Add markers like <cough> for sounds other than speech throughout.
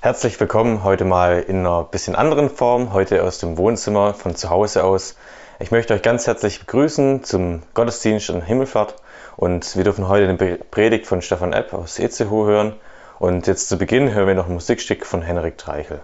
Herzlich willkommen heute mal in einer bisschen anderen Form, heute aus dem Wohnzimmer von zu Hause aus. Ich möchte euch ganz herzlich begrüßen zum Gottesdienst an Himmelfahrt und wir dürfen heute eine Predigt von Stefan Epp aus Itzehoe hören und jetzt zu Beginn hören wir noch ein Musikstück von Henrik Treichel.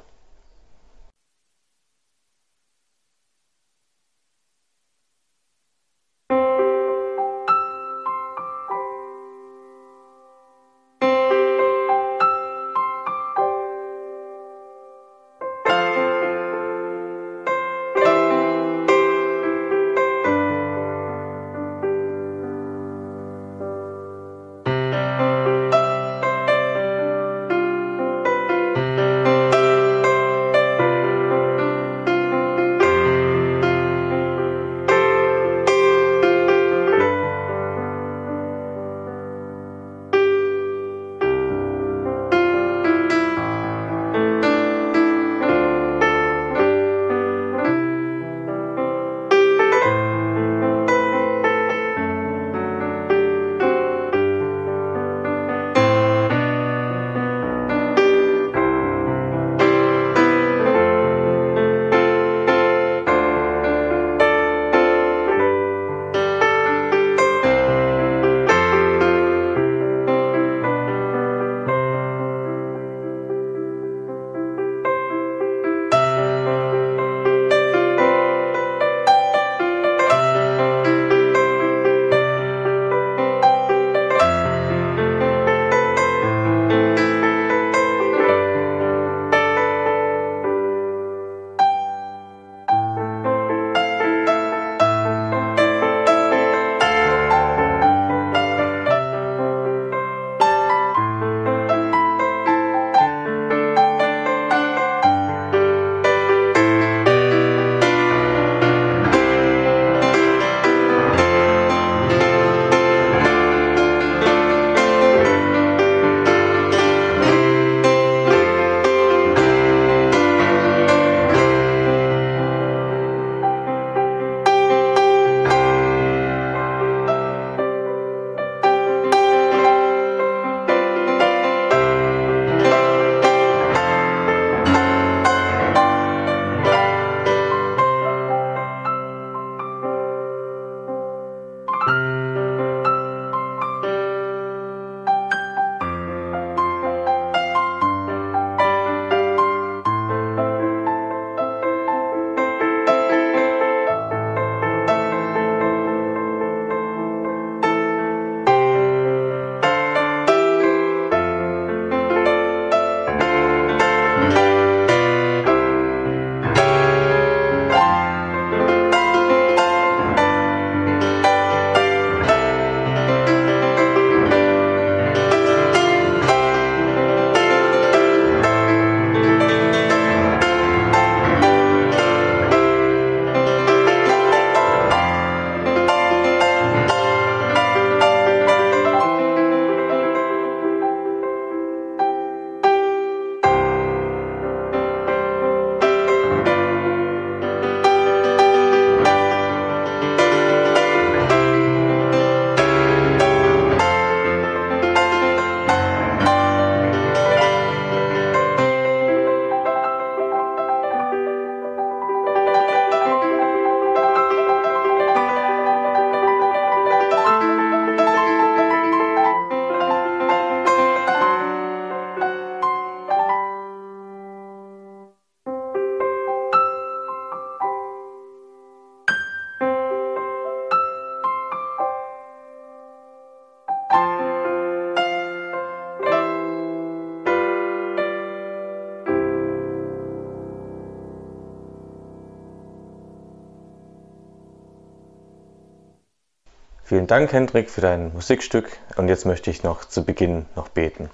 Vielen Dank, Hendrik, für dein Musikstück. Und jetzt möchte ich noch zu Beginn noch beten.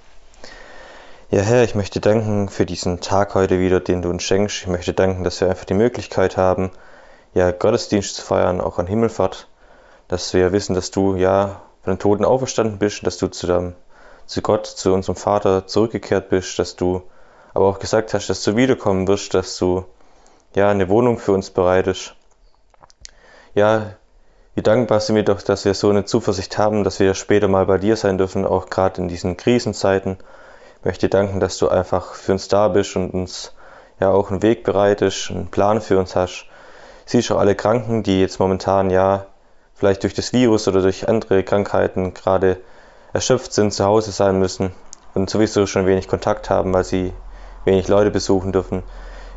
Ja, Herr, ich möchte danken für diesen Tag heute wieder, den du uns schenkst. Ich möchte danken, dass wir einfach die Möglichkeit haben, ja, Gottesdienst zu feiern, auch an Himmelfahrt. Dass wir wissen, dass du, ja, von den Toten auferstanden bist, dass du zu, dem, zu Gott, zu unserem Vater zurückgekehrt bist, dass du aber auch gesagt hast, dass du wiederkommen wirst, dass du, ja, eine Wohnung für uns bereitest. Ja, wie dankbar sind wir doch, dass wir so eine Zuversicht haben, dass wir später mal bei dir sein dürfen, auch gerade in diesen Krisenzeiten, Ich möchte dir danken, dass du einfach für uns da bist und uns ja auch einen Weg bereitest, einen Plan für uns hast. Siehst auch alle Kranken, die jetzt momentan ja vielleicht durch das Virus oder durch andere Krankheiten gerade erschöpft sind, zu Hause sein müssen und sowieso schon wenig Kontakt haben, weil sie wenig Leute besuchen dürfen,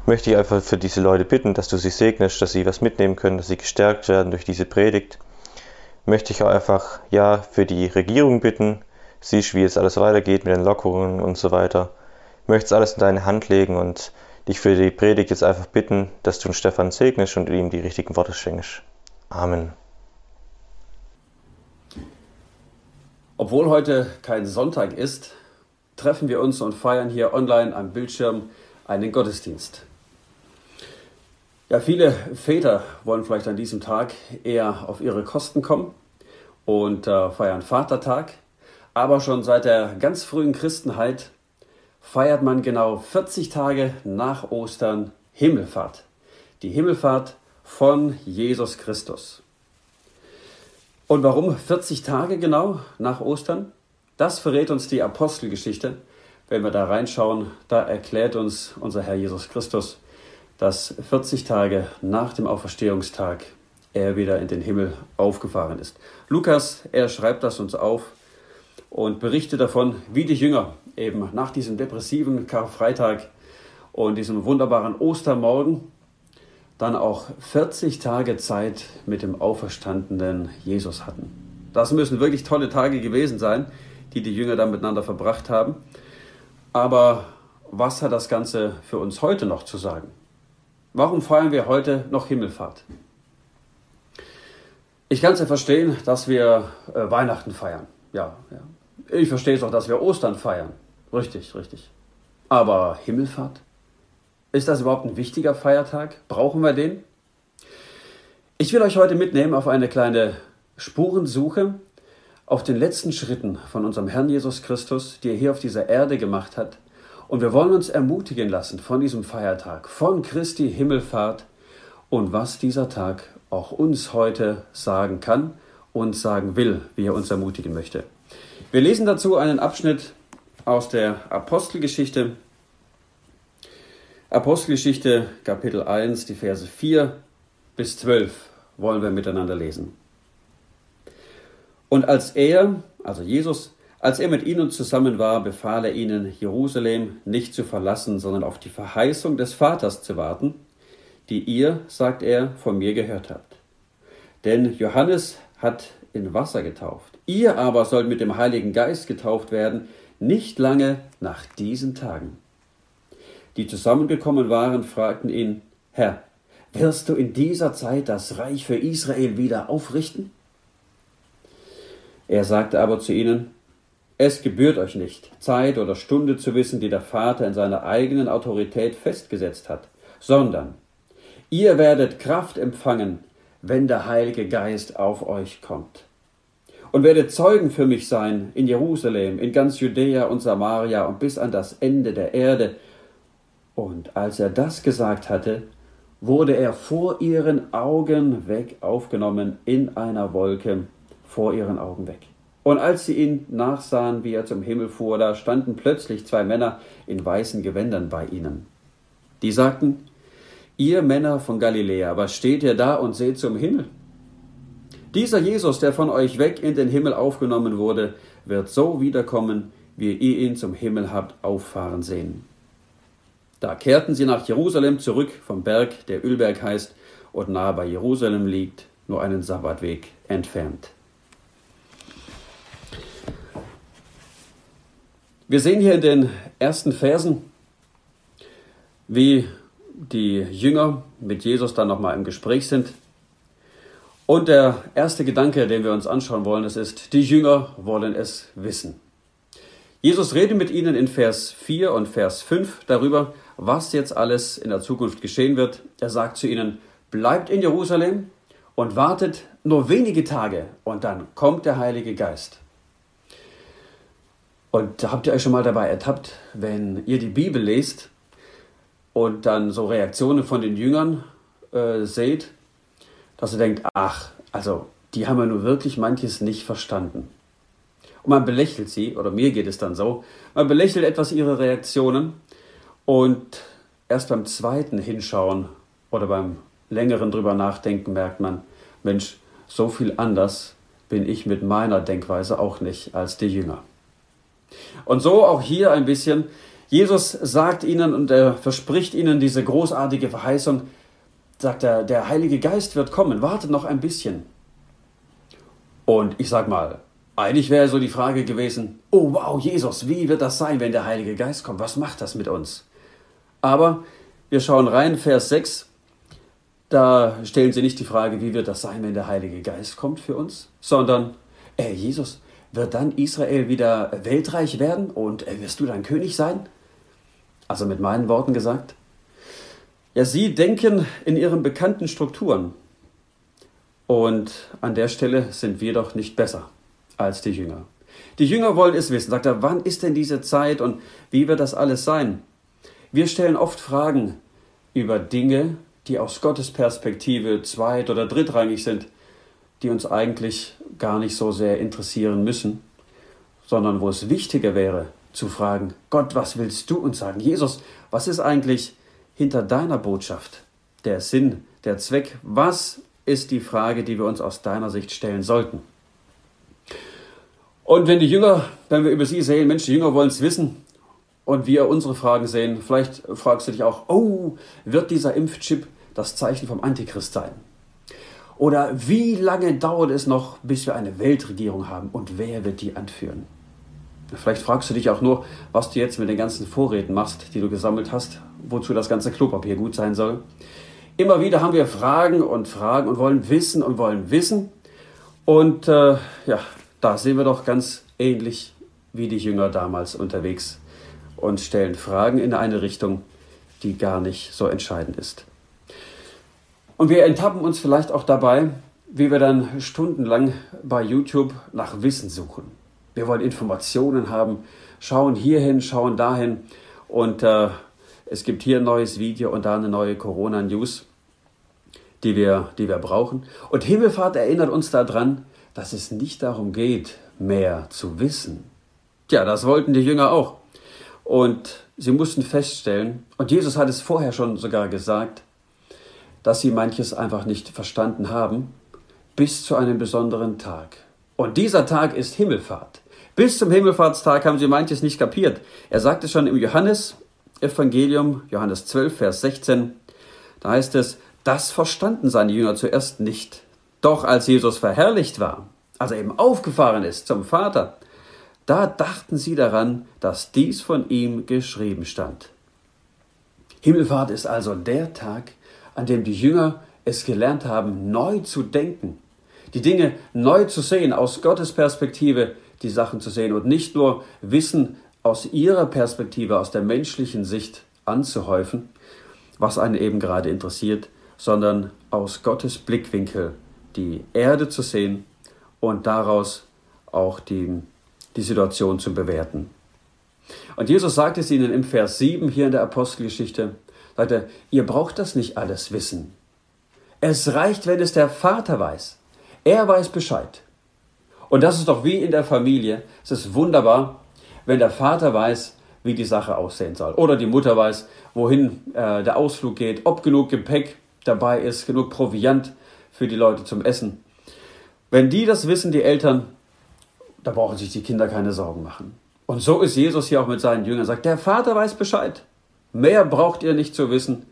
möchte ich einfach für diese Leute bitten, dass du sie segnest, dass sie was mitnehmen können, dass sie gestärkt werden durch diese Predigt. Möchte ich auch einfach ja für die Regierung bitten, siehst, wie jetzt alles weitergeht mit den Lockerungen und so weiter. Möchte es alles in deine Hand legen und dich für die Predigt jetzt einfach bitten, dass du Stefan segnest und ihm die richtigen Worte schenkst. Amen. Obwohl heute kein Sonntag ist, treffen wir uns und feiern hier online am Bildschirm einen Gottesdienst. Ja, viele Väter wollen vielleicht an diesem Tag eher auf ihre Kosten kommen und äh, feiern Vatertag. Aber schon seit der ganz frühen Christenheit feiert man genau 40 Tage nach Ostern Himmelfahrt. Die Himmelfahrt von Jesus Christus. Und warum 40 Tage genau nach Ostern? Das verrät uns die Apostelgeschichte. Wenn wir da reinschauen, da erklärt uns unser Herr Jesus Christus, dass 40 Tage nach dem Auferstehungstag er wieder in den Himmel aufgefahren ist. Lukas, er schreibt das uns auf und berichtet davon, wie die Jünger eben nach diesem depressiven Karfreitag und diesem wunderbaren Ostermorgen dann auch 40 Tage Zeit mit dem auferstandenen Jesus hatten. Das müssen wirklich tolle Tage gewesen sein, die die Jünger dann miteinander verbracht haben. Aber was hat das Ganze für uns heute noch zu sagen? Warum feiern wir heute noch Himmelfahrt? Ich kann es ja verstehen, dass wir äh, Weihnachten feiern. Ja, ja. Ich verstehe es auch, dass wir Ostern feiern. Richtig, richtig. Aber Himmelfahrt? Ist das überhaupt ein wichtiger Feiertag? Brauchen wir den? Ich will euch heute mitnehmen auf eine kleine Spurensuche auf den letzten Schritten von unserem Herrn Jesus Christus, die er hier auf dieser Erde gemacht hat. Und wir wollen uns ermutigen lassen von diesem Feiertag, von Christi Himmelfahrt und was dieser Tag auch uns heute sagen kann und sagen will, wie er uns ermutigen möchte. Wir lesen dazu einen Abschnitt aus der Apostelgeschichte, Apostelgeschichte Kapitel 1, die Verse 4 bis 12 wollen wir miteinander lesen. Und als er, also Jesus, als er mit ihnen zusammen war, befahl er ihnen, Jerusalem nicht zu verlassen, sondern auf die Verheißung des Vaters zu warten, die ihr, sagt er, von mir gehört habt. Denn Johannes hat in Wasser getauft. Ihr aber sollt mit dem Heiligen Geist getauft werden, nicht lange nach diesen Tagen die zusammengekommen waren, fragten ihn, Herr, wirst du in dieser Zeit das Reich für Israel wieder aufrichten? Er sagte aber zu ihnen, es gebührt euch nicht, Zeit oder Stunde zu wissen, die der Vater in seiner eigenen Autorität festgesetzt hat, sondern ihr werdet Kraft empfangen, wenn der Heilige Geist auf euch kommt. Und werdet Zeugen für mich sein in Jerusalem, in ganz Judäa und Samaria und bis an das Ende der Erde. Und als er das gesagt hatte, wurde er vor ihren Augen weg aufgenommen in einer Wolke vor ihren Augen weg. Und als sie ihn nachsahen, wie er zum Himmel fuhr, da standen plötzlich zwei Männer in weißen Gewändern bei ihnen. Die sagten, ihr Männer von Galiläa, was steht ihr da und seht zum Himmel? Dieser Jesus, der von euch weg in den Himmel aufgenommen wurde, wird so wiederkommen, wie ihr ihn zum Himmel habt auffahren sehen. Da kehrten sie nach Jerusalem zurück vom Berg, der Ölberg heißt und nahe bei Jerusalem liegt, nur einen Sabbatweg entfernt. Wir sehen hier in den ersten Versen, wie die Jünger mit Jesus dann nochmal im Gespräch sind. Und der erste Gedanke, den wir uns anschauen wollen, das ist, die Jünger wollen es wissen. Jesus redet mit ihnen in Vers 4 und Vers 5 darüber, was jetzt alles in der Zukunft geschehen wird. Er sagt zu ihnen, bleibt in Jerusalem und wartet nur wenige Tage und dann kommt der Heilige Geist. Und habt ihr euch schon mal dabei ertappt, wenn ihr die Bibel lest und dann so Reaktionen von den Jüngern äh, seht, dass ihr denkt, ach, also die haben ja nur wirklich manches nicht verstanden. und man belächelt sie, oder mir geht es dann so, man belächelt etwas ihre Reaktionen und erst beim zweiten Hinschauen oder beim längeren drüber nachdenken merkt man, Mensch, so viel anders bin ich mit meiner Denkweise auch nicht als die Jünger. Und so auch hier ein bisschen, Jesus sagt ihnen und er verspricht ihnen diese großartige Verheißung, sagt er, der Heilige Geist wird kommen, wartet noch ein bisschen. Und ich sag mal, eigentlich wäre so die Frage gewesen, oh wow, Jesus, wie wird das sein, wenn der Heilige Geist kommt? Was macht das mit uns? Aber wir schauen rein, Vers 6, da stellen sie nicht die Frage, wie wird das sein, wenn der Heilige Geist kommt für uns, sondern, äh, Jesus, wird dann Israel wieder weltreich werden und äh, wirst du dann König sein? Also mit meinen Worten gesagt. Ja, sie denken in ihren bekannten Strukturen. Und an der Stelle sind wir doch nicht besser als die Jünger. Die Jünger wollen es wissen. Sagt er, wann ist denn diese Zeit und wie wird das alles sein? Wir stellen oft Fragen über Dinge, die aus Gottes Perspektive zweit- oder drittrangig sind, die uns eigentlich gar nicht so sehr interessieren müssen, sondern wo es wichtiger wäre zu fragen, Gott, was willst du uns sagen? Jesus, was ist eigentlich hinter deiner Botschaft? Der Sinn, der Zweck, was ist die Frage, die wir uns aus deiner Sicht stellen sollten? Und wenn die Jünger, wenn wir über sie sehen, Mensch, die Jünger wollen es wissen und wir unsere Fragen sehen, vielleicht fragst du dich auch, oh, wird dieser Impfchip das Zeichen vom Antichrist sein? Oder wie lange dauert es noch, bis wir eine Weltregierung haben und wer wird die anführen? Vielleicht fragst du dich auch nur, was du jetzt mit den ganzen Vorräten machst, die du gesammelt hast, wozu das ganze Klopapier gut sein soll. Immer wieder haben wir Fragen und Fragen und wollen wissen und wollen wissen. Und äh, ja, da sind wir doch ganz ähnlich wie die Jünger damals unterwegs und stellen Fragen in eine Richtung, die gar nicht so entscheidend ist. Und wir enttappen uns vielleicht auch dabei, wie wir dann stundenlang bei YouTube nach Wissen suchen. Wir wollen Informationen haben, schauen hierhin, schauen dahin und äh, es gibt hier ein neues Video und da eine neue Corona-News, die wir, die wir brauchen. Und Himmelfahrt erinnert uns daran, dass es nicht darum geht, mehr zu wissen. Tja, das wollten die Jünger auch. Und sie mussten feststellen, und Jesus hat es vorher schon sogar gesagt, dass sie manches einfach nicht verstanden haben, bis zu einem besonderen Tag. Und dieser Tag ist Himmelfahrt. Bis zum Himmelfahrtstag haben sie manches nicht kapiert. Er sagte schon im Johannes-Evangelium, Johannes 12, Vers 16, da heißt es, das verstanden seine Jünger zuerst nicht. Doch als Jesus verherrlicht war, als er eben aufgefahren ist zum Vater, da dachten sie daran, dass dies von ihm geschrieben stand. Himmelfahrt ist also der Tag, an dem die Jünger es gelernt haben, neu zu denken, die Dinge neu zu sehen, aus Gottes Perspektive die Sachen zu sehen und nicht nur Wissen aus ihrer Perspektive, aus der menschlichen Sicht anzuhäufen, was einen eben gerade interessiert, sondern aus Gottes Blickwinkel die Erde zu sehen und daraus auch die, die Situation zu bewerten. Und Jesus sagt es ihnen im Vers 7 hier in der Apostelgeschichte, er, ihr braucht das nicht alles wissen. Es reicht, wenn es der Vater weiß. Er weiß Bescheid. Und das ist doch wie in der Familie. Es ist wunderbar, wenn der Vater weiß, wie die Sache aussehen soll. Oder die Mutter weiß, wohin äh, der Ausflug geht, ob genug Gepäck dabei ist, genug Proviant für die Leute zum Essen. Wenn die das wissen, die Eltern, da brauchen sich die Kinder keine Sorgen machen. Und so ist Jesus hier auch mit seinen Jüngern. Er sagt, der Vater weiß Bescheid. Mehr braucht ihr nicht zu wissen.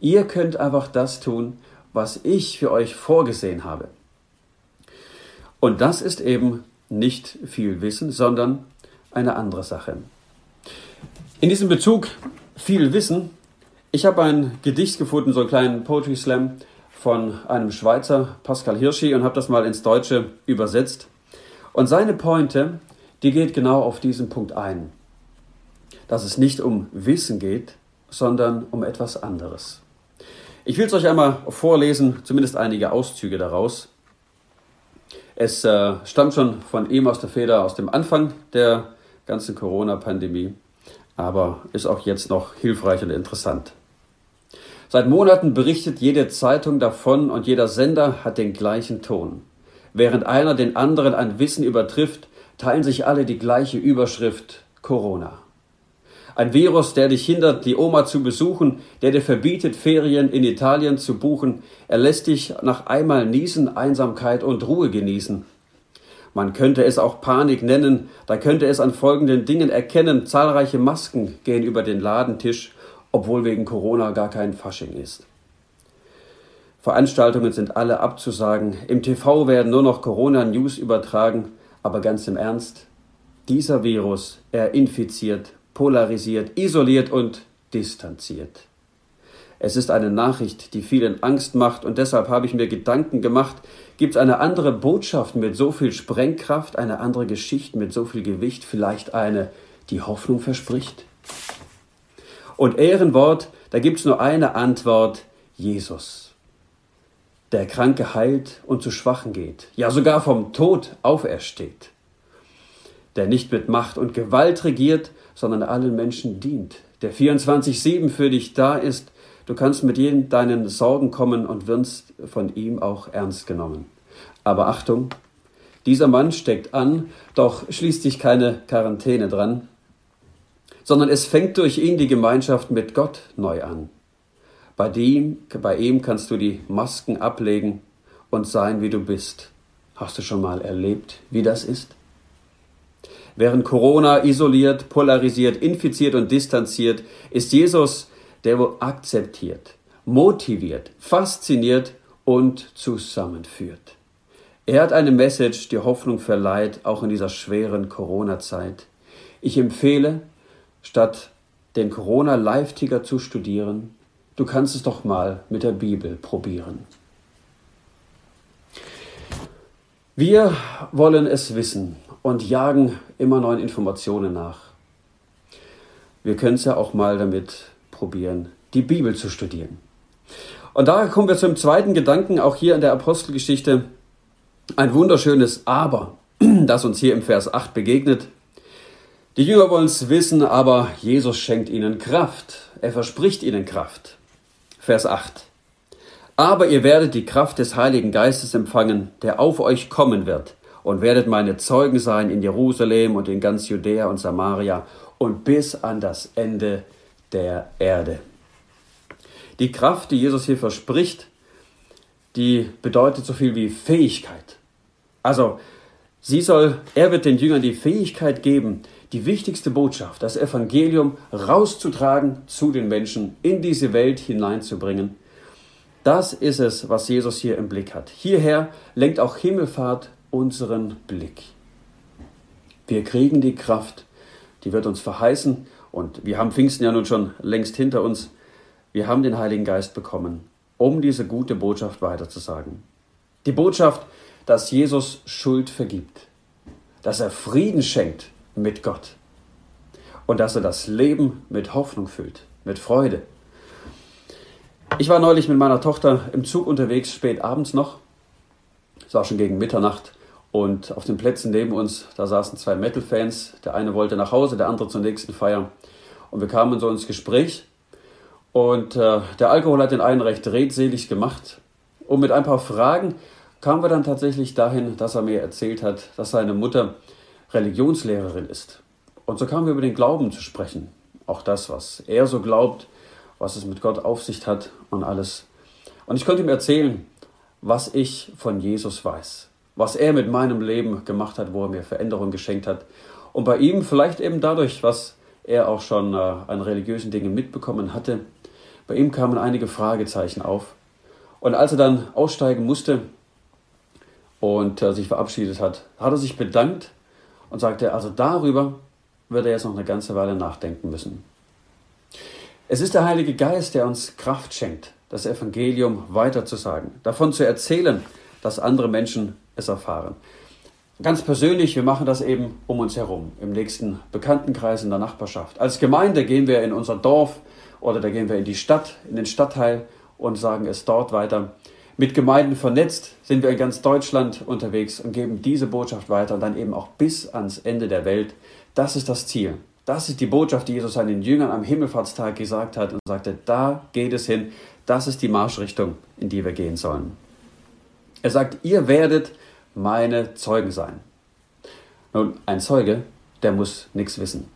Ihr könnt einfach das tun, was ich für euch vorgesehen habe. Und das ist eben nicht viel Wissen, sondern eine andere Sache. In diesem Bezug viel Wissen, ich habe ein Gedicht gefunden, so einen kleinen Poetry Slam von einem Schweizer, Pascal Hirschi, und habe das mal ins Deutsche übersetzt. Und seine Pointe, die geht genau auf diesen Punkt ein, dass es nicht um Wissen geht, sondern um etwas anderes. Ich will es euch einmal vorlesen, zumindest einige Auszüge daraus. Es äh, stammt schon von ihm aus der Feder aus dem Anfang der ganzen Corona-Pandemie, aber ist auch jetzt noch hilfreich und interessant. Seit Monaten berichtet jede Zeitung davon und jeder Sender hat den gleichen Ton. Während einer den anderen an Wissen übertrifft, teilen sich alle die gleiche Überschrift Corona. Ein Virus, der dich hindert, die Oma zu besuchen, der dir verbietet, Ferien in Italien zu buchen. Er lässt dich nach einmal Niesen, Einsamkeit und Ruhe genießen. Man könnte es auch Panik nennen, da könnte es an folgenden Dingen erkennen. Zahlreiche Masken gehen über den Ladentisch, obwohl wegen Corona gar kein Fasching ist. Veranstaltungen sind alle abzusagen. Im TV werden nur noch Corona-News übertragen. Aber ganz im Ernst, dieser Virus, er infiziert, polarisiert, isoliert und distanziert. Es ist eine Nachricht, die vielen Angst macht und deshalb habe ich mir Gedanken gemacht, gibt es eine andere Botschaft mit so viel Sprengkraft, eine andere Geschichte mit so viel Gewicht, vielleicht eine, die Hoffnung verspricht? Und Ehrenwort, da gibt es nur eine Antwort, Jesus. Der Kranke heilt und zu Schwachen geht, ja sogar vom Tod aufersteht. Der nicht mit Macht und Gewalt regiert, sondern allen Menschen dient, der 24-7 für dich da ist. Du kannst mit jedem deinen Sorgen kommen und wirst von ihm auch ernst genommen. Aber Achtung, dieser Mann steckt an, doch schließt sich keine Quarantäne dran, sondern es fängt durch ihn die Gemeinschaft mit Gott neu an. Bei, dem, bei ihm kannst du die Masken ablegen und sein, wie du bist. Hast du schon mal erlebt, wie das ist? Während Corona isoliert, polarisiert, infiziert und distanziert, ist Jesus, der wo akzeptiert, motiviert, fasziniert und zusammenführt. Er hat eine Message, die Hoffnung verleiht, auch in dieser schweren Corona-Zeit. Ich empfehle, statt den Corona-Live-Ticker zu studieren, du kannst es doch mal mit der Bibel probieren. Wir wollen es wissen und jagen immer neuen Informationen nach. Wir können es ja auch mal damit probieren, die Bibel zu studieren. Und da kommen wir zum zweiten Gedanken, auch hier in der Apostelgeschichte. Ein wunderschönes Aber, <clears throat> das uns hier im Vers 8 begegnet. Die Jünger wollen es wissen, aber Jesus schenkt ihnen Kraft. Er verspricht ihnen Kraft. Vers 8. Aber ihr werdet die Kraft des Heiligen Geistes empfangen, der auf euch kommen wird, und werdet meine Zeugen sein in Jerusalem und in ganz Judäa und Samaria und bis an das Ende der Erde. Die Kraft, die Jesus hier verspricht, die bedeutet so viel wie Fähigkeit. Also, sie soll, er wird den Jüngern die Fähigkeit geben, die wichtigste Botschaft, das Evangelium rauszutragen zu den Menschen, in diese Welt hineinzubringen das ist es, was Jesus hier im Blick hat. Hierher lenkt auch Himmelfahrt unseren Blick. Wir kriegen die Kraft, die wird uns verheißen und wir haben Pfingsten ja nun schon längst hinter uns. Wir haben den Heiligen Geist bekommen, um diese gute Botschaft weiterzusagen. Die Botschaft, dass Jesus Schuld vergibt, dass er Frieden schenkt mit Gott und dass er das Leben mit Hoffnung füllt, mit Freude, ich war neulich mit meiner Tochter im Zug unterwegs, spät abends noch. Es war schon gegen Mitternacht. Und auf den Plätzen neben uns, da saßen zwei Metal-Fans. Der eine wollte nach Hause, der andere zur nächsten Feier. Und wir kamen so ins Gespräch. Und äh, der Alkohol hat den einen recht redselig gemacht. Und mit ein paar Fragen kamen wir dann tatsächlich dahin, dass er mir erzählt hat, dass seine Mutter Religionslehrerin ist. Und so kamen wir über den Glauben zu sprechen. Auch das, was er so glaubt, was es mit Gott auf sich hat und alles. Und ich konnte ihm erzählen, was ich von Jesus weiß, was er mit meinem Leben gemacht hat, wo er mir Veränderung geschenkt hat. Und bei ihm vielleicht eben dadurch, was er auch schon äh, an religiösen Dingen mitbekommen hatte, bei ihm kamen einige Fragezeichen auf. Und als er dann aussteigen musste und äh, sich verabschiedet hat, hat er sich bedankt und sagte, also darüber wird er jetzt noch eine ganze Weile nachdenken müssen. Es ist der Heilige Geist, der uns Kraft schenkt, das Evangelium weiterzusagen, davon zu erzählen, dass andere Menschen es erfahren. Ganz persönlich, wir machen das eben um uns herum, im nächsten Bekanntenkreis, in der Nachbarschaft. Als Gemeinde gehen wir in unser Dorf oder da gehen wir in die Stadt, in den Stadtteil und sagen es dort weiter. Mit Gemeinden vernetzt sind wir in ganz Deutschland unterwegs und geben diese Botschaft weiter und dann eben auch bis ans Ende der Welt. Das ist das Ziel. Das ist die Botschaft, die Jesus seinen Jüngern am Himmelfahrtstag gesagt hat und sagte, da geht es hin, das ist die Marschrichtung, in die wir gehen sollen. Er sagt, ihr werdet meine Zeugen sein. Nun, ein Zeuge, der muss nichts wissen.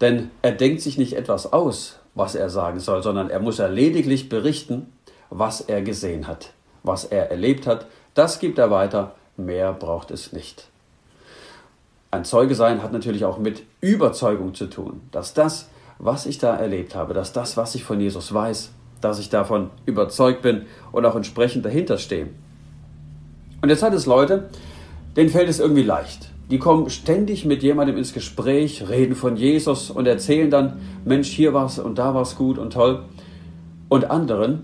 Denn er denkt sich nicht etwas aus, was er sagen soll, sondern er muss er lediglich berichten, was er gesehen hat, was er erlebt hat. Das gibt er weiter, mehr braucht es nicht. Ein Zeuge sein hat natürlich auch mit Überzeugung zu tun, dass das, was ich da erlebt habe, dass das, was ich von Jesus weiß, dass ich davon überzeugt bin und auch entsprechend dahinter stehe. Und jetzt hat es Leute, denen fällt es irgendwie leicht. Die kommen ständig mit jemandem ins Gespräch, reden von Jesus und erzählen dann, Mensch, hier war's und da war's gut und toll. Und anderen,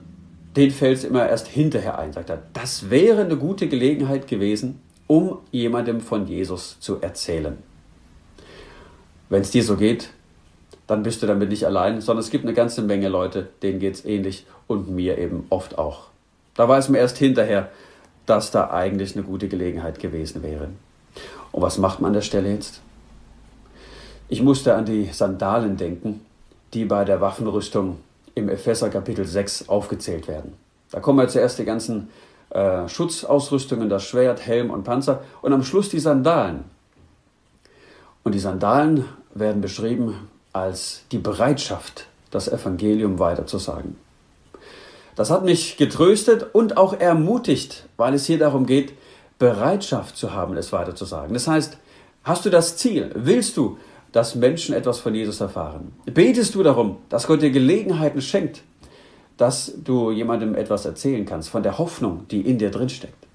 denen fällt es immer erst hinterher ein, sagt er, das wäre eine gute Gelegenheit gewesen, um jemandem von Jesus zu erzählen. Wenn es dir so geht, dann bist du damit nicht allein, sondern es gibt eine ganze Menge Leute, denen geht es ähnlich und mir eben oft auch. Da weiß man erst hinterher, dass da eigentlich eine gute Gelegenheit gewesen wäre. Und was macht man an der Stelle jetzt? Ich musste an die Sandalen denken, die bei der Waffenrüstung im Epheser Kapitel 6 aufgezählt werden. Da kommen ja zuerst die ganzen äh, Schutzausrüstungen, das Schwert, Helm und Panzer und am Schluss die Sandalen. Und die Sandalen werden beschrieben als die Bereitschaft, das Evangelium weiterzusagen. Das hat mich getröstet und auch ermutigt, weil es hier darum geht, Bereitschaft zu haben, es weiterzusagen. Das heißt, hast du das Ziel? Willst du, dass Menschen etwas von Jesus erfahren? Betest du darum, dass Gott dir Gelegenheiten schenkt, dass du jemandem etwas erzählen kannst von der Hoffnung, die in dir drin steckt?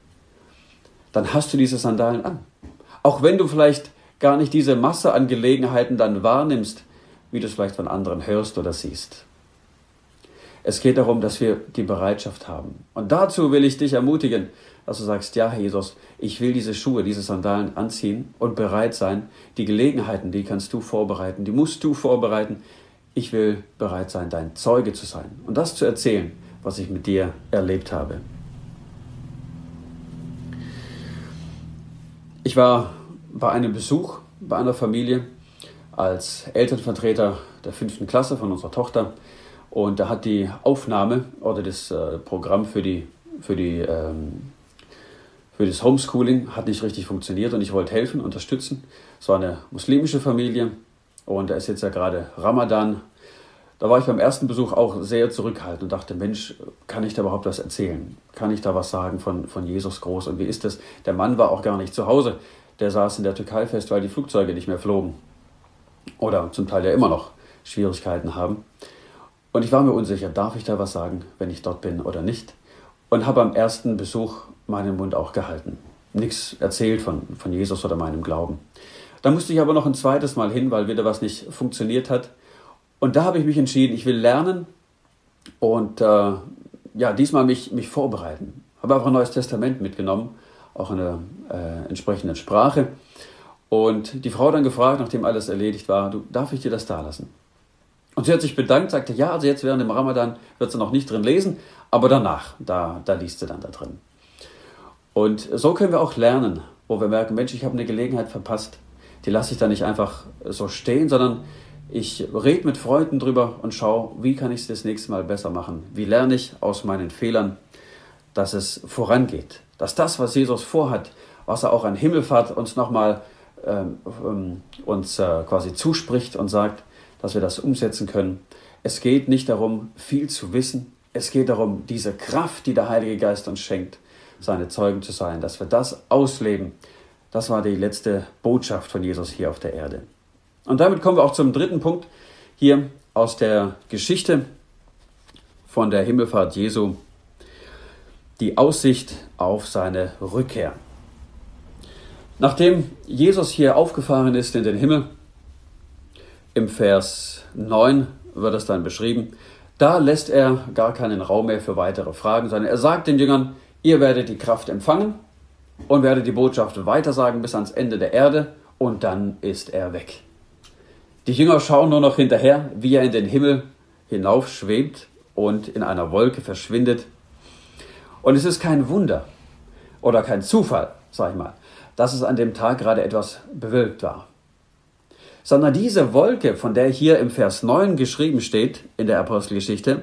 Dann hast du diese Sandalen an. Auch wenn du vielleicht gar nicht diese Masse an Gelegenheiten dann wahrnimmst, wie du es vielleicht von anderen hörst oder siehst. Es geht darum, dass wir die Bereitschaft haben. Und dazu will ich dich ermutigen, dass du sagst, ja, Jesus, ich will diese Schuhe, diese Sandalen anziehen und bereit sein. Die Gelegenheiten, die kannst du vorbereiten, die musst du vorbereiten. Ich will bereit sein, dein Zeuge zu sein und das zu erzählen, was ich mit dir erlebt habe. Ich war bei einem Besuch bei einer Familie als Elternvertreter der fünften Klasse von unserer Tochter. Und da hat die Aufnahme oder das äh, Programm für, die, für, die, ähm, für das Homeschooling hat nicht richtig funktioniert und ich wollte helfen, unterstützen. Es war eine muslimische Familie und da ist jetzt ja gerade Ramadan. Da war ich beim ersten Besuch auch sehr zurückhaltend und dachte, Mensch, kann ich da überhaupt was erzählen? Kann ich da was sagen von, von Jesus groß? Und wie ist das? Der Mann war auch gar nicht zu Hause. Der saß in der Türkei fest, weil die Flugzeuge nicht mehr flogen oder zum Teil ja immer noch Schwierigkeiten haben. Und ich war mir unsicher, darf ich da was sagen, wenn ich dort bin oder nicht? Und habe am ersten Besuch meinen Mund auch gehalten. Nichts erzählt von, von Jesus oder meinem Glauben. Da musste ich aber noch ein zweites Mal hin, weil wieder was nicht funktioniert hat. Und da habe ich mich entschieden, ich will lernen und äh, ja, diesmal mich, mich vorbereiten. Habe auch ein neues Testament mitgenommen, auch eine äh, entsprechende Sprache. Und die Frau dann gefragt, nachdem alles erledigt war, du, darf ich dir das da lassen? Und sie hat sich bedankt, sagte, ja, also jetzt während dem Ramadan wird sie noch nicht drin lesen, aber danach, da, da liest sie dann da drin. Und so können wir auch lernen, wo wir merken, Mensch, ich habe eine Gelegenheit verpasst. Die lasse ich da nicht einfach so stehen, sondern ich rede mit Freunden drüber und schaue, wie kann ich es das nächste Mal besser machen? Wie lerne ich aus meinen Fehlern, dass es vorangeht? Dass das, was Jesus vorhat, was er auch an Himmelfahrt uns nochmal ähm, ähm, uns äh, quasi zuspricht und sagt, dass wir das umsetzen können. Es geht nicht darum, viel zu wissen. Es geht darum, diese Kraft, die der Heilige Geist uns schenkt, seine Zeugen zu sein, dass wir das ausleben. Das war die letzte Botschaft von Jesus hier auf der Erde. Und damit kommen wir auch zum dritten Punkt hier aus der Geschichte von der Himmelfahrt Jesu. Die Aussicht auf seine Rückkehr. Nachdem Jesus hier aufgefahren ist in den Himmel, im Vers 9 wird es dann beschrieben, da lässt er gar keinen Raum mehr für weitere Fragen, sondern er sagt den Jüngern, ihr werdet die Kraft empfangen und werdet die Botschaft weitersagen bis ans Ende der Erde und dann ist er weg. Die Jünger schauen nur noch hinterher, wie er in den Himmel hinaufschwebt und in einer Wolke verschwindet. Und es ist kein Wunder oder kein Zufall, sag ich mal, dass es an dem Tag gerade etwas bewölkt war. Sondern diese Wolke, von der hier im Vers 9 geschrieben steht in der Apostelgeschichte,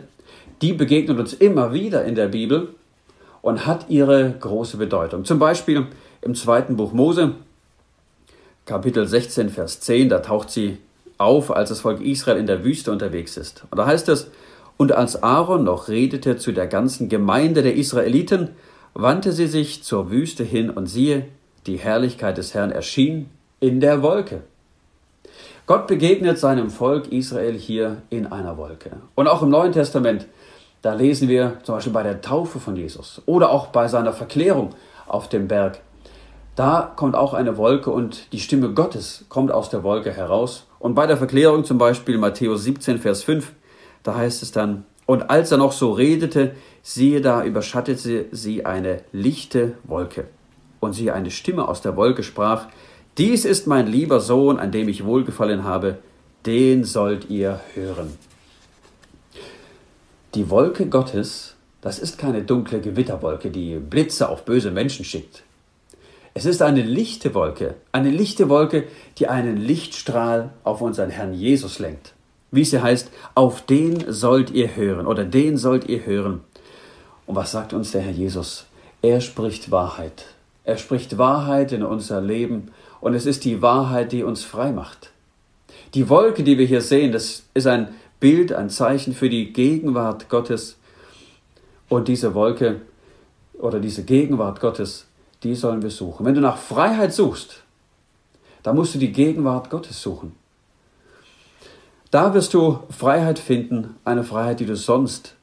die begegnet uns immer wieder in der Bibel und hat ihre große Bedeutung. Zum Beispiel im zweiten Buch Mose, Kapitel 16, Vers 10, da taucht sie auf, als das Volk Israel in der Wüste unterwegs ist. Und da heißt es, und als Aaron noch redete zu der ganzen Gemeinde der Israeliten, wandte sie sich zur Wüste hin und siehe, die Herrlichkeit des Herrn erschien in der Wolke. Gott begegnet seinem Volk Israel hier in einer Wolke. Und auch im Neuen Testament, da lesen wir zum Beispiel bei der Taufe von Jesus oder auch bei seiner Verklärung auf dem Berg. Da kommt auch eine Wolke und die Stimme Gottes kommt aus der Wolke heraus. Und bei der Verklärung zum Beispiel Matthäus 17, Vers 5, da heißt es dann, und als er noch so redete, siehe da überschattete sie eine lichte Wolke. Und siehe eine Stimme aus der Wolke sprach, dies ist mein lieber Sohn, an dem ich wohlgefallen habe, den sollt ihr hören. Die Wolke Gottes, das ist keine dunkle Gewitterwolke, die Blitze auf böse Menschen schickt. Es ist eine lichte Wolke, eine lichte Wolke, die einen Lichtstrahl auf unseren Herrn Jesus lenkt wie es hier heißt, auf den sollt ihr hören oder den sollt ihr hören. Und was sagt uns der Herr Jesus? Er spricht Wahrheit. Er spricht Wahrheit in unser Leben und es ist die Wahrheit, die uns frei macht. Die Wolke, die wir hier sehen, das ist ein Bild, ein Zeichen für die Gegenwart Gottes. Und diese Wolke oder diese Gegenwart Gottes, die sollen wir suchen. Wenn du nach Freiheit suchst, dann musst du die Gegenwart Gottes suchen. Da wirst du Freiheit finden, eine Freiheit, die du sonst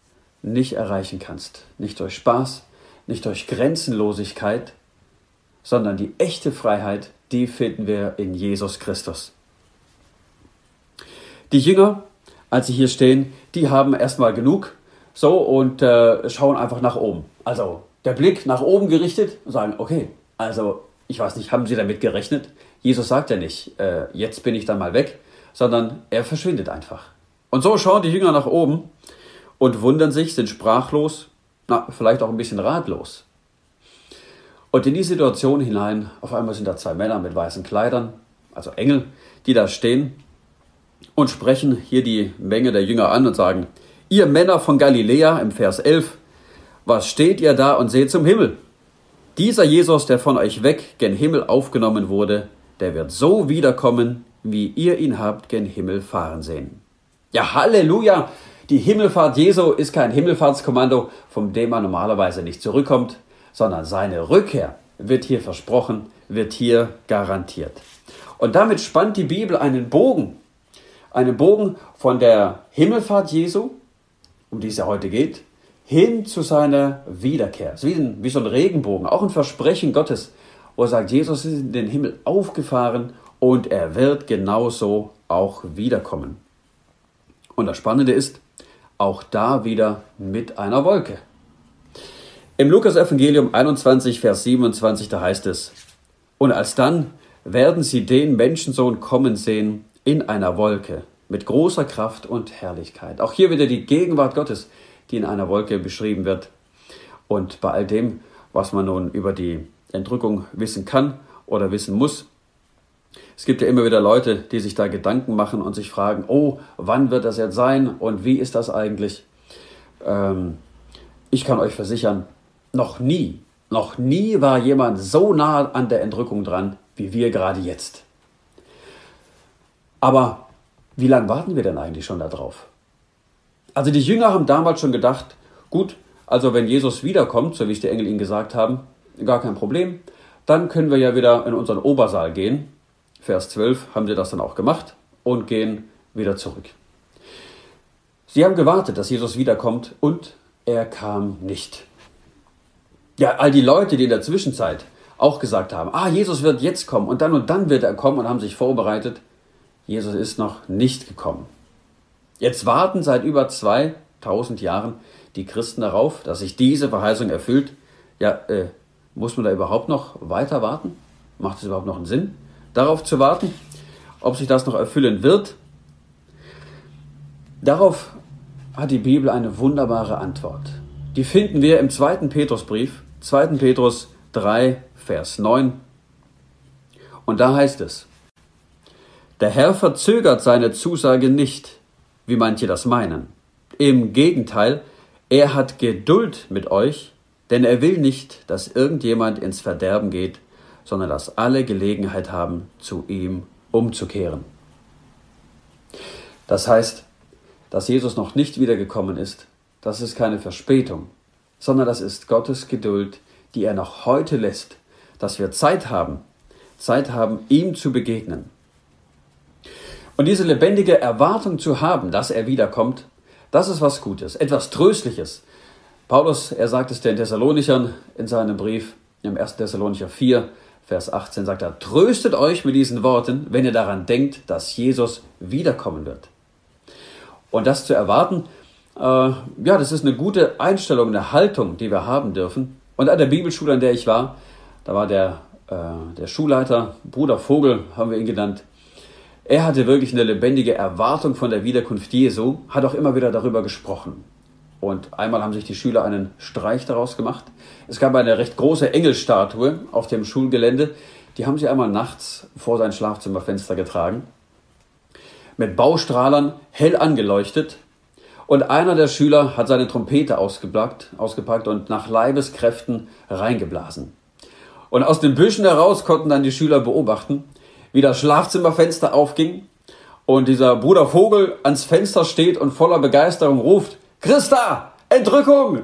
nicht erreichen kannst. Nicht durch Spaß, nicht durch Grenzenlosigkeit, sondern die echte Freiheit, die finden wir in Jesus Christus. Die Jünger, als sie hier stehen, die haben erstmal genug so und äh, schauen einfach nach oben. Also der Blick nach oben gerichtet und sagen, okay, also ich weiß nicht, haben sie damit gerechnet? Jesus sagt ja nicht, äh, jetzt bin ich dann mal weg, sondern er verschwindet einfach. Und so schauen die Jünger nach oben und wundern sich, sind sprachlos, na, vielleicht auch ein bisschen ratlos. Und in die Situation hinein, auf einmal sind da zwei Männer mit weißen Kleidern, also Engel, die da stehen und sprechen hier die Menge der Jünger an und sagen, ihr Männer von Galiläa im Vers 11, was steht ihr da und seht zum Himmel? Dieser Jesus, der von euch weg gen Himmel aufgenommen wurde, der wird so wiederkommen, wie ihr ihn habt gen Himmel fahren sehen. Ja, Halleluja! Die Himmelfahrt Jesu ist kein Himmelfahrtskommando, von dem man normalerweise nicht zurückkommt, sondern seine Rückkehr wird hier versprochen, wird hier garantiert. Und damit spannt die Bibel einen Bogen, einen Bogen von der Himmelfahrt Jesu, um die es ja heute geht, hin zu seiner Wiederkehr. Es ist wie, wie so ein Regenbogen, auch ein Versprechen Gottes, wo er sagt, Jesus ist in den Himmel aufgefahren und er wird genauso auch wiederkommen. Und das Spannende ist, auch da wieder mit einer Wolke. Im Lukas-Evangelium 21, Vers 27, da heißt es, und alsdann werden sie den Menschensohn kommen sehen in einer Wolke mit großer Kraft und Herrlichkeit. Auch hier wieder die Gegenwart Gottes, die in einer Wolke beschrieben wird. Und bei all dem, was man nun über die Entrückung wissen kann oder wissen muss, es gibt ja immer wieder Leute, die sich da Gedanken machen und sich fragen, oh, wann wird das jetzt sein und wie ist das eigentlich? Ähm, ich kann euch versichern, noch nie, noch nie war jemand so nah an der Entrückung dran, wie wir gerade jetzt. Aber wie lange warten wir denn eigentlich schon darauf? Also die Jünger haben damals schon gedacht, gut, also wenn Jesus wiederkommt, so wie es die Engel ihnen gesagt haben, gar kein Problem, dann können wir ja wieder in unseren Obersaal gehen Vers 12 haben sie das dann auch gemacht und gehen wieder zurück. Sie haben gewartet, dass Jesus wiederkommt und er kam nicht. Ja, all die Leute, die in der Zwischenzeit auch gesagt haben, ah, Jesus wird jetzt kommen und dann und dann wird er kommen und haben sich vorbereitet, Jesus ist noch nicht gekommen. Jetzt warten seit über 2000 Jahren die Christen darauf, dass sich diese Verheißung erfüllt. Ja, äh, muss man da überhaupt noch weiter warten? Macht es überhaupt noch einen Sinn? darauf zu warten, ob sich das noch erfüllen wird. Darauf hat die Bibel eine wunderbare Antwort. Die finden wir im zweiten Petrusbrief, 2. Petrus 3, Vers 9. Und da heißt es, der Herr verzögert seine Zusage nicht, wie manche das meinen. Im Gegenteil, er hat Geduld mit euch, denn er will nicht, dass irgendjemand ins Verderben geht, sondern dass alle Gelegenheit haben, zu ihm umzukehren. Das heißt, dass Jesus noch nicht wiedergekommen ist, das ist keine Verspätung, sondern das ist Gottes Geduld, die er noch heute lässt, dass wir Zeit haben, Zeit haben, ihm zu begegnen. Und diese lebendige Erwartung zu haben, dass er wiederkommt, das ist was Gutes, etwas Tröstliches. Paulus, er sagt es den Thessalonichern in seinem Brief, im 1. Thessalonicher 4, Vers 18 sagt er, tröstet euch mit diesen Worten, wenn ihr daran denkt, dass Jesus wiederkommen wird. Und das zu erwarten, äh, ja, das ist eine gute Einstellung, eine Haltung, die wir haben dürfen. Und an der Bibelschule, an der ich war, da war der, äh, der Schulleiter, Bruder Vogel, haben wir ihn genannt. Er hatte wirklich eine lebendige Erwartung von der Wiederkunft Jesu, hat auch immer wieder darüber gesprochen. Und einmal haben sich die Schüler einen Streich daraus gemacht. Es gab eine recht große Engelstatue auf dem Schulgelände. Die haben sie einmal nachts vor sein Schlafzimmerfenster getragen. Mit Baustrahlern hell angeleuchtet. Und einer der Schüler hat seine Trompete ausgepackt, und nach Leibeskräften reingeblasen. Und aus den Büschen heraus konnten dann die Schüler beobachten, wie das Schlafzimmerfenster aufging und dieser Bruder Vogel ans Fenster steht und voller Begeisterung ruft, Christa, Entrückung!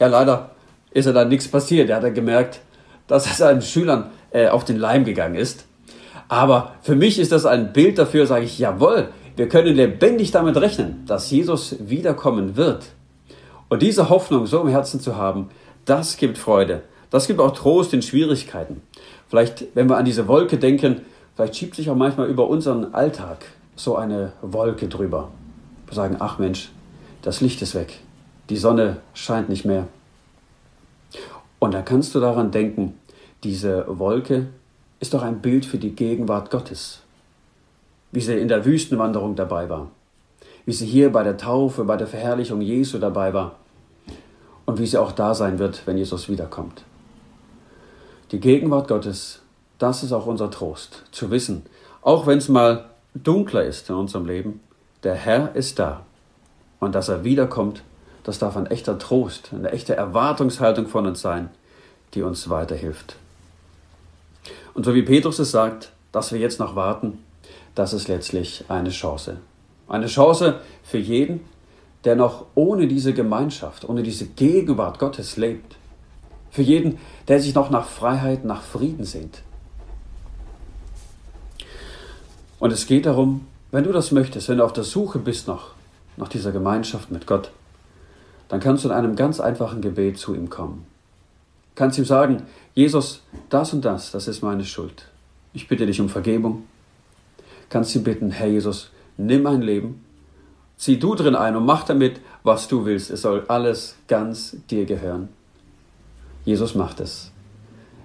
Ja, leider ist er dann nichts passiert. Er hat gemerkt, dass er seinen Schülern äh, auf den Leim gegangen ist. Aber für mich ist das ein Bild dafür, sage ich, jawohl, wir können lebendig damit rechnen, dass Jesus wiederkommen wird. Und diese Hoffnung so im Herzen zu haben, das gibt Freude. Das gibt auch Trost in Schwierigkeiten. Vielleicht, wenn wir an diese Wolke denken, vielleicht schiebt sich auch manchmal über unseren Alltag so eine Wolke drüber. Wir sagen, ach Mensch, das Licht ist weg, die Sonne scheint nicht mehr. Und dann kannst du daran denken, diese Wolke ist doch ein Bild für die Gegenwart Gottes, wie sie in der Wüstenwanderung dabei war, wie sie hier bei der Taufe, bei der Verherrlichung Jesu dabei war und wie sie auch da sein wird, wenn Jesus wiederkommt. Die Gegenwart Gottes, das ist auch unser Trost, zu wissen, auch wenn es mal dunkler ist in unserem Leben, der Herr ist da. Und dass er wiederkommt, das darf ein echter Trost, eine echte Erwartungshaltung von uns sein, die uns weiterhilft. Und so wie Petrus es sagt, dass wir jetzt noch warten, das ist letztlich eine Chance. Eine Chance für jeden, der noch ohne diese Gemeinschaft, ohne diese Gegenwart Gottes lebt. Für jeden, der sich noch nach Freiheit, nach Frieden sehnt. Und es geht darum, wenn du das möchtest, wenn du auf der Suche bist noch nach dieser Gemeinschaft mit Gott, dann kannst du in einem ganz einfachen Gebet zu ihm kommen. Kannst ihm sagen, Jesus, das und das, das ist meine Schuld. Ich bitte dich um Vergebung. Kannst ihm bitten, Herr Jesus, nimm mein Leben, zieh du drin ein und mach damit, was du willst. Es soll alles ganz dir gehören. Jesus macht es.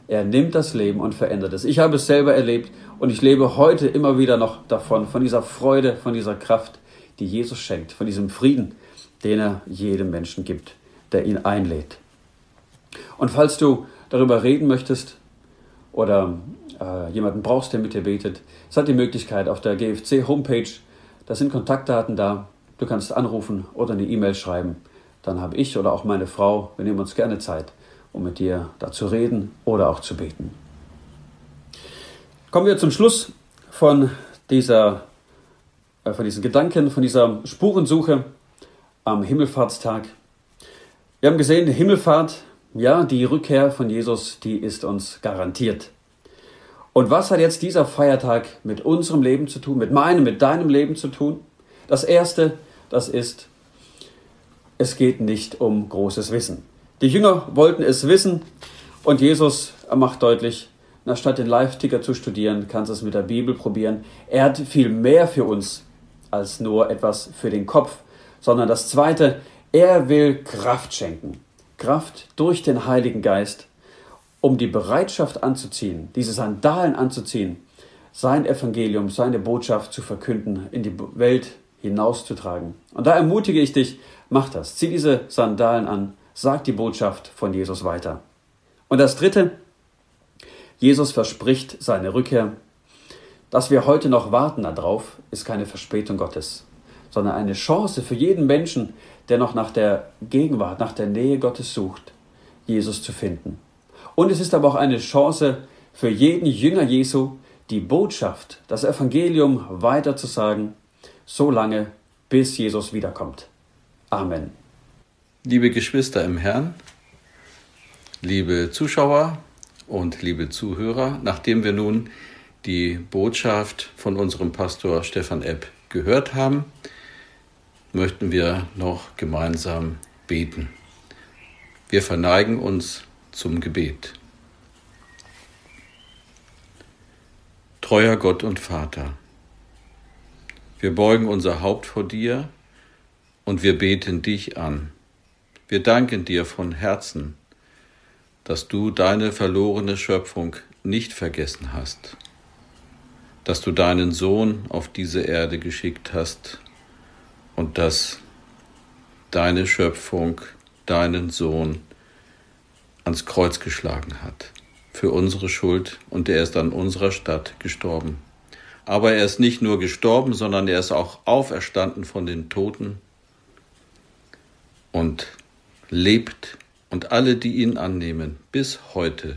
Er nimmt das Leben und verändert es. Ich habe es selber erlebt und ich lebe heute immer wieder noch davon, von dieser Freude, von dieser Kraft, die Jesus schenkt, von diesem Frieden, den er jedem Menschen gibt, der ihn einlädt. Und falls du darüber reden möchtest oder äh, jemanden brauchst, der mit dir betet, es hat die Möglichkeit auf der GFC-Homepage, da sind Kontaktdaten da. Du kannst anrufen oder eine E-Mail schreiben. Dann habe ich oder auch meine Frau, wir nehmen uns gerne Zeit, um mit dir da zu reden oder auch zu beten. Kommen wir zum Schluss von, dieser, äh, von diesen Gedanken, von dieser Spurensuche am Himmelfahrtstag. Wir haben gesehen, die Himmelfahrt, ja, die Rückkehr von Jesus, die ist uns garantiert. Und was hat jetzt dieser Feiertag mit unserem Leben zu tun, mit meinem, mit deinem Leben zu tun? Das Erste, das ist, es geht nicht um großes Wissen. Die Jünger wollten es wissen und Jesus macht deutlich, na, statt den Live-Ticker zu studieren, kannst du es mit der Bibel probieren. Er hat viel mehr für uns als nur etwas für den Kopf, sondern das Zweite, er will Kraft schenken. Kraft durch den Heiligen Geist, um die Bereitschaft anzuziehen, diese Sandalen anzuziehen, sein Evangelium, seine Botschaft zu verkünden, in die Welt hinauszutragen. Und da ermutige ich dich, mach das. Zieh diese Sandalen an, sag die Botschaft von Jesus weiter. Und das Dritte, Jesus verspricht seine Rückkehr. Dass wir heute noch warten darauf, ist keine Verspätung Gottes, sondern eine Chance für jeden Menschen, der noch nach der Gegenwart, nach der Nähe Gottes sucht, Jesus zu finden. Und es ist aber auch eine Chance für jeden Jünger Jesu, die Botschaft, das Evangelium weiterzusagen, so lange, bis Jesus wiederkommt. Amen. Liebe Geschwister im Herrn, liebe Zuschauer und liebe Zuhörer, nachdem wir nun die Botschaft von unserem Pastor Stefan Epp gehört haben, möchten wir noch gemeinsam beten. Wir verneigen uns zum Gebet. Treuer Gott und Vater, wir beugen unser Haupt vor dir und wir beten dich an. Wir danken dir von Herzen, dass du deine verlorene Schöpfung nicht vergessen hast, dass du deinen Sohn auf diese Erde geschickt hast und dass deine Schöpfung deinen Sohn ans Kreuz geschlagen hat für unsere Schuld und er ist an unserer Stadt gestorben. Aber er ist nicht nur gestorben, sondern er ist auch auferstanden von den Toten und lebt und alle, die ihn annehmen, bis heute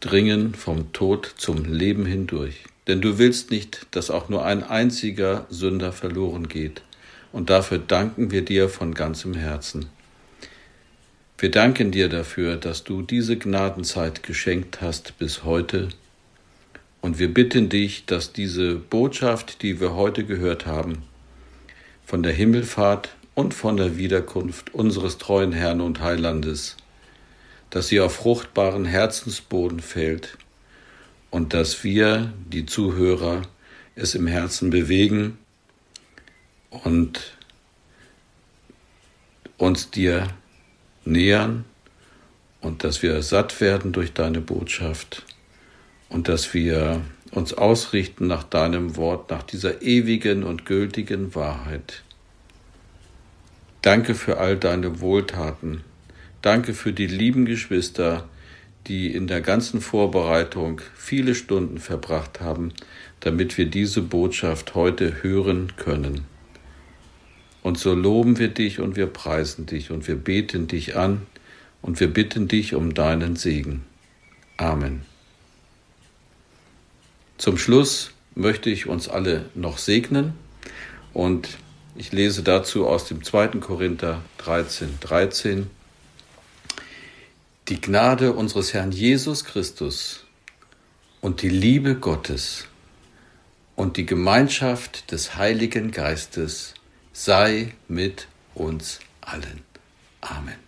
dringen vom Tod zum Leben hindurch. Denn du willst nicht, dass auch nur ein einziger Sünder verloren geht. Und dafür danken wir dir von ganzem Herzen. Wir danken dir dafür, dass du diese Gnadenzeit geschenkt hast bis heute. Und wir bitten dich, dass diese Botschaft, die wir heute gehört haben, von der Himmelfahrt und von der Wiederkunft unseres treuen Herrn und Heilandes, dass sie auf fruchtbaren Herzensboden fällt und dass wir, die Zuhörer, es im Herzen bewegen und uns dir nähern und dass wir satt werden durch deine Botschaft und dass wir uns ausrichten nach deinem Wort, nach dieser ewigen und gültigen Wahrheit. Danke für all deine Wohltaten. Danke für die lieben Geschwister, die in der ganzen Vorbereitung viele Stunden verbracht haben, damit wir diese Botschaft heute hören können. Und so loben wir dich und wir preisen dich und wir beten dich an und wir bitten dich um deinen Segen. Amen. Zum Schluss möchte ich uns alle noch segnen und ich lese dazu aus dem 2. Korinther 13, 13. Die Gnade unseres Herrn Jesus Christus und die Liebe Gottes und die Gemeinschaft des Heiligen Geistes sei mit uns allen. Amen.